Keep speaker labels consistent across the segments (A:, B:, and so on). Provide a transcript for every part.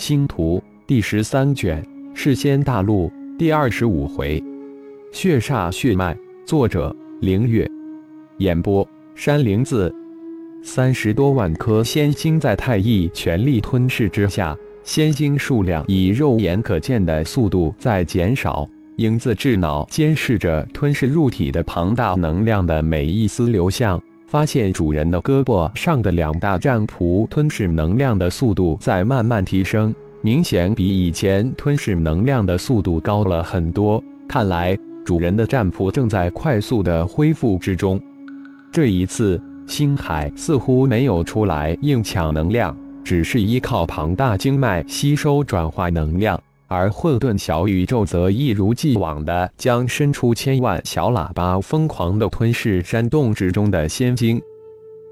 A: 星图第十三卷，世仙大陆第二十五回，血煞血脉，作者凌月，演播山灵子。三十多万颗仙星在太乙全力吞噬之下，仙星数量以肉眼可见的速度在减少。影子智脑监视着吞噬入体的庞大能量的每一丝流向。发现主人的胳膊上的两大战仆吞噬能量的速度在慢慢提升，明显比以前吞噬能量的速度高了很多。看来主人的战仆正在快速的恢复之中。这一次，星海似乎没有出来硬抢能量，只是依靠庞大经脉吸收转化能量。而混沌小宇宙则一如既往地将伸出千万小喇叭，疯狂地吞噬山洞之中的仙晶。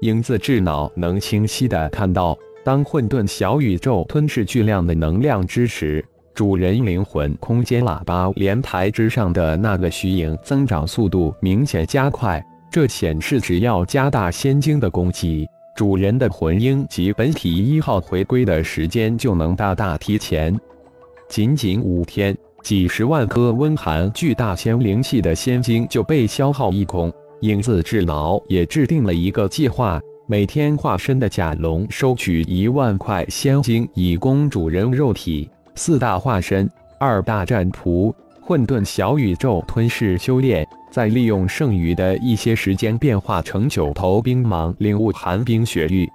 A: 影子智脑能清晰地看到，当混沌小宇宙吞噬巨量的能量之时，主人灵魂空间喇叭莲台之上的那个虚影增长速度明显加快。这显示，只要加大仙晶的攻击，主人的魂婴及本体一号回归的时间就能大大提前。仅仅五天，几十万颗温寒巨大仙灵气的仙晶就被消耗一空。影子智脑也制定了一个计划，每天化身的甲龙收取一万块仙晶，以供主人肉体；四大化身、二大战仆、混沌小宇宙吞噬修炼，再利用剩余的一些时间变化成九头冰芒，领悟寒冰雪域。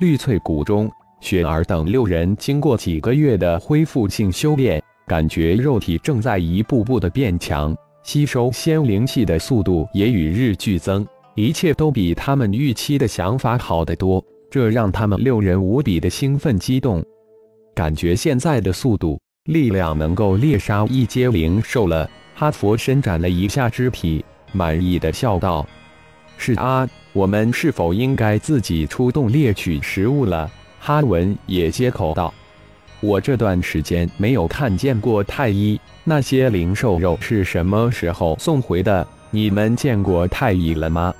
A: 绿翠谷中。雪儿等六人经过几个月的恢复性修炼，感觉肉体正在一步步的变强，吸收仙灵气的速度也与日俱增，一切都比他们预期的想法好得多，这让他们六人无比的兴奋激动，感觉现在的速度、力量能够猎杀一阶灵兽了。哈佛伸展了一下肢体，满意的笑道：“是啊，我们是否应该自己出动猎取食物了？”哈文也接口道：“我这段时间没有看见过太医，那些灵兽肉是什么时候送回的？你们见过太医了吗？”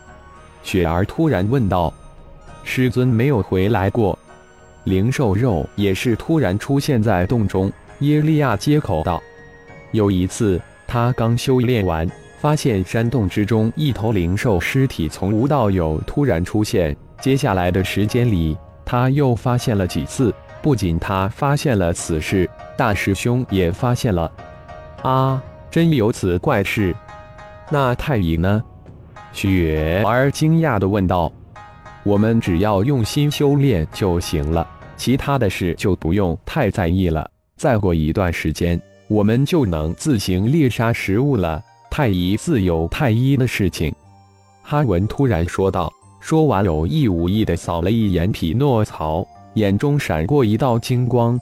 A: 雪儿突然问道。“师尊没有回来过。”灵兽肉也是突然出现在洞中。耶利亚接口道：“有一次，他刚修炼完，发现山洞之中一头灵兽尸体从无到有突然出现，接下来的时间里。”他又发现了几次，不仅他发现了此事，大师兄也发现了。啊，真有此怪事！那太乙呢？雪儿惊讶地问道。我们只要用心修炼就行了，其他的事就不用太在意了。再过一段时间，我们就能自行猎杀食物了。太乙自有太医的事情。哈文突然说道。说完，有意无意地扫了一眼匹诺曹，眼中闪过一道金光。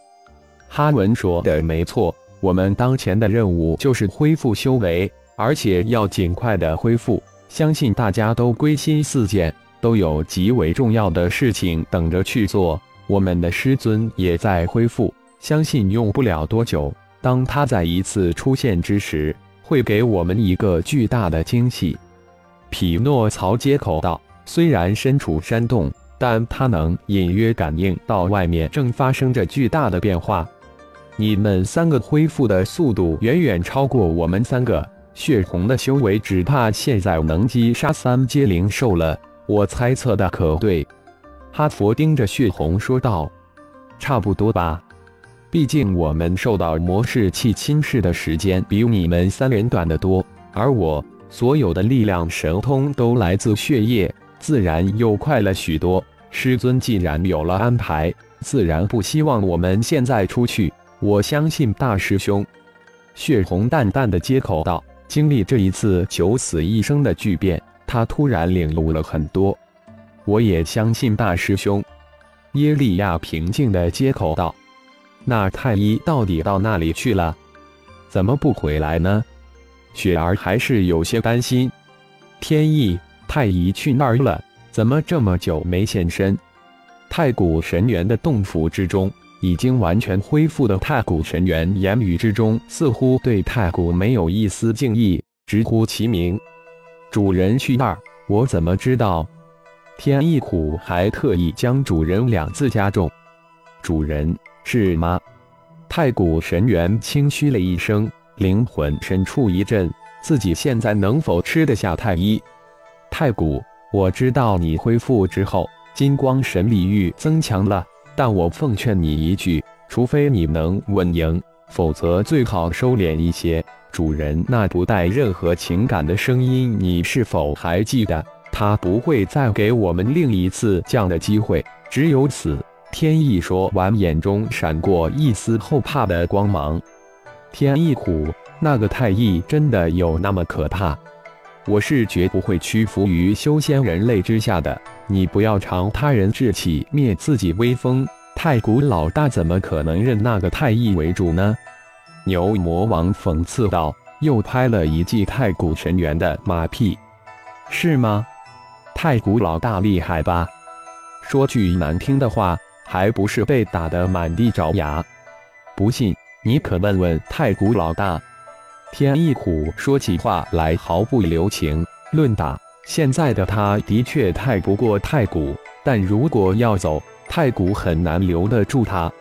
A: 哈文说的没错，我们当前的任务就是恢复修为，而且要尽快的恢复。相信大家都归心似箭，都有极为重要的事情等着去做。我们的师尊也在恢复，相信用不了多久。当他再一次出现之时，会给我们一个巨大的惊喜。匹诺曹接口道。虽然身处山洞，但他能隐约感应到外面正发生着巨大的变化。你们三个恢复的速度远远超过我们三个。血红的修为只怕现在能击杀三阶灵兽了。我猜测的可对？哈佛盯着血红说道：“差不多吧，毕竟我们受到魔士气侵蚀的时间比你们三人短得多，而我所有的力量神通都来自血液。”自然又快了许多。师尊既然有了安排，自然不希望我们现在出去。我相信大师兄。血红淡淡的接口道：“经历这一次九死一生的巨变，他突然领悟了很多。我也相信大师兄。”耶利亚平静的接口道：“那太医到底到那里去了？怎么不回来呢？”雪儿还是有些担心。天意。太乙去那儿了？怎么这么久没现身？太古神元的洞府之中，已经完全恢复的太古神元言语之中，似乎对太古没有一丝敬意，直呼其名。主人去那儿，我怎么知道？天意苦还特意将“主人”两字加重。主人是吗？太古神猿轻嘘了一声，灵魂深处一震，自己现在能否吃得下太一？太古，我知道你恢复之后，金光神力欲增强了，但我奉劝你一句，除非你能稳赢，否则最好收敛一些。主人那不带任何情感的声音，你是否还记得？他不会再给我们另一次降的机会，只有死。天意说完，眼中闪过一丝后怕的光芒。天意虎，那个太一真的有那么可怕？我是绝不会屈服于修仙人类之下的。你不要尝他人志气，灭自己威风。太古老大怎么可能认那个太一为主呢？牛魔王讽刺道，又拍了一记太古神猿的马屁。是吗？太古老大厉害吧？说句难听的话。还不是被打得满地找牙？不信，你可问问太古老大。天意虎说起话来毫不留情。论打，现在的他的确太不过太古，但如果要走，太古很难留得住他。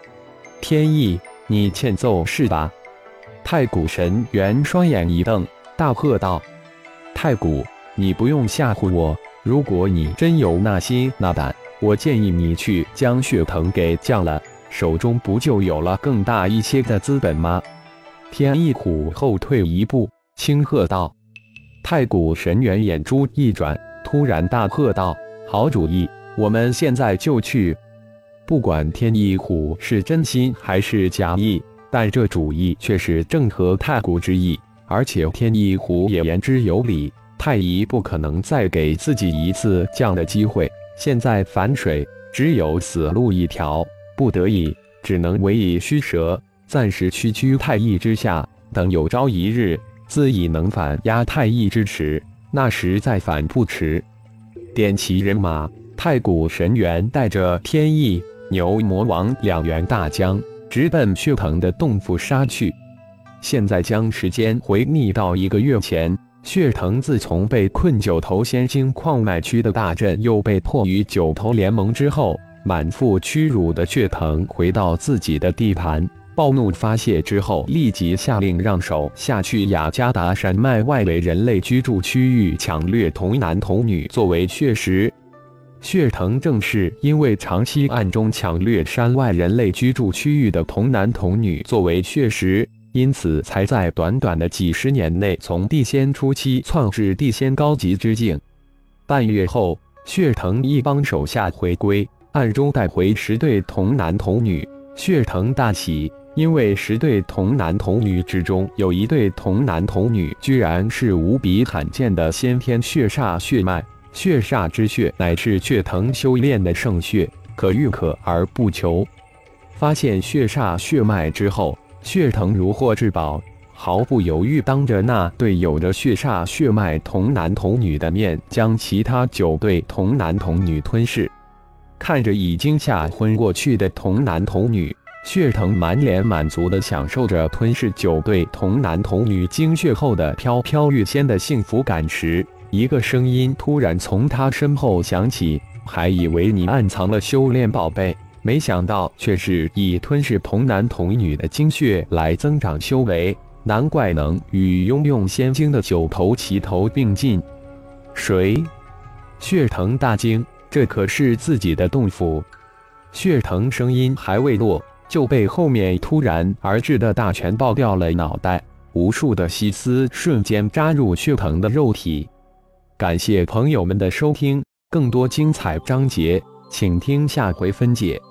A: 天意，你欠揍是吧？太古神猿双眼一瞪，大喝道：“太古，你不用吓唬我。如果你真有那心那胆。”我建议你去将血藤给降了，手中不就有了更大一些的资本吗？天翼虎后退一步，轻喝道：“太古神猿眼珠一转，突然大喝道：‘好主意，我们现在就去！’不管天翼虎是真心还是假意，但这主意却是正合太古之意。而且天翼虎也言之有理，太乙不可能再给自己一次降的机会。”现在反水，只有死路一条，不得已只能委以虚蛇，暂时屈居太一之下，等有朝一日自己能反压太一之时，那时再反不迟。点齐人马，太古神猿带着天意、牛魔王两员大将，直奔血藤的洞府杀去。现在将时间回逆到一个月前。血藤自从被困九头仙星矿脉区的大阵，又被迫于九头联盟之后，满腹屈辱的血藤回到自己的地盘，暴怒发泄之后，立即下令让手下去雅加达山脉外围人类居住区域抢掠童男童女作为血食。血藤正是因为长期暗中抢掠山外人类居住区域的童男童女作为血食。因此，才在短短的几十年内，从地仙初期窜至地仙高级之境。半月后，血藤一帮手下回归，暗中带回十对童男童女。血藤大喜，因为十对童男童女之中有一对童男童女，居然是无比罕见的先天血煞血脉。血煞之血，乃是血藤修炼的圣血，可遇可而不求。发现血煞血脉之后。血藤如获至宝，毫不犹豫，当着那对有着血煞血脉童男童女的面，将其他九对童男童女吞噬。看着已经吓昏过去的童男童女，血藤满脸满足地享受着吞噬九对童男童女精血后的飘飘欲仙的幸福感时，一个声音突然从他身后响起：“还以为你暗藏了修炼宝贝。”没想到却是以吞噬童男童女的精血来增长修为，难怪能与拥用仙晶的九头齐头并进。谁？血藤大惊，这可是自己的洞府。血藤声音还未落，就被后面突然而至的大拳爆掉了脑袋，无数的细丝瞬间扎入血藤的肉体。感谢朋友们的收听，更多精彩章节，请听下回分解。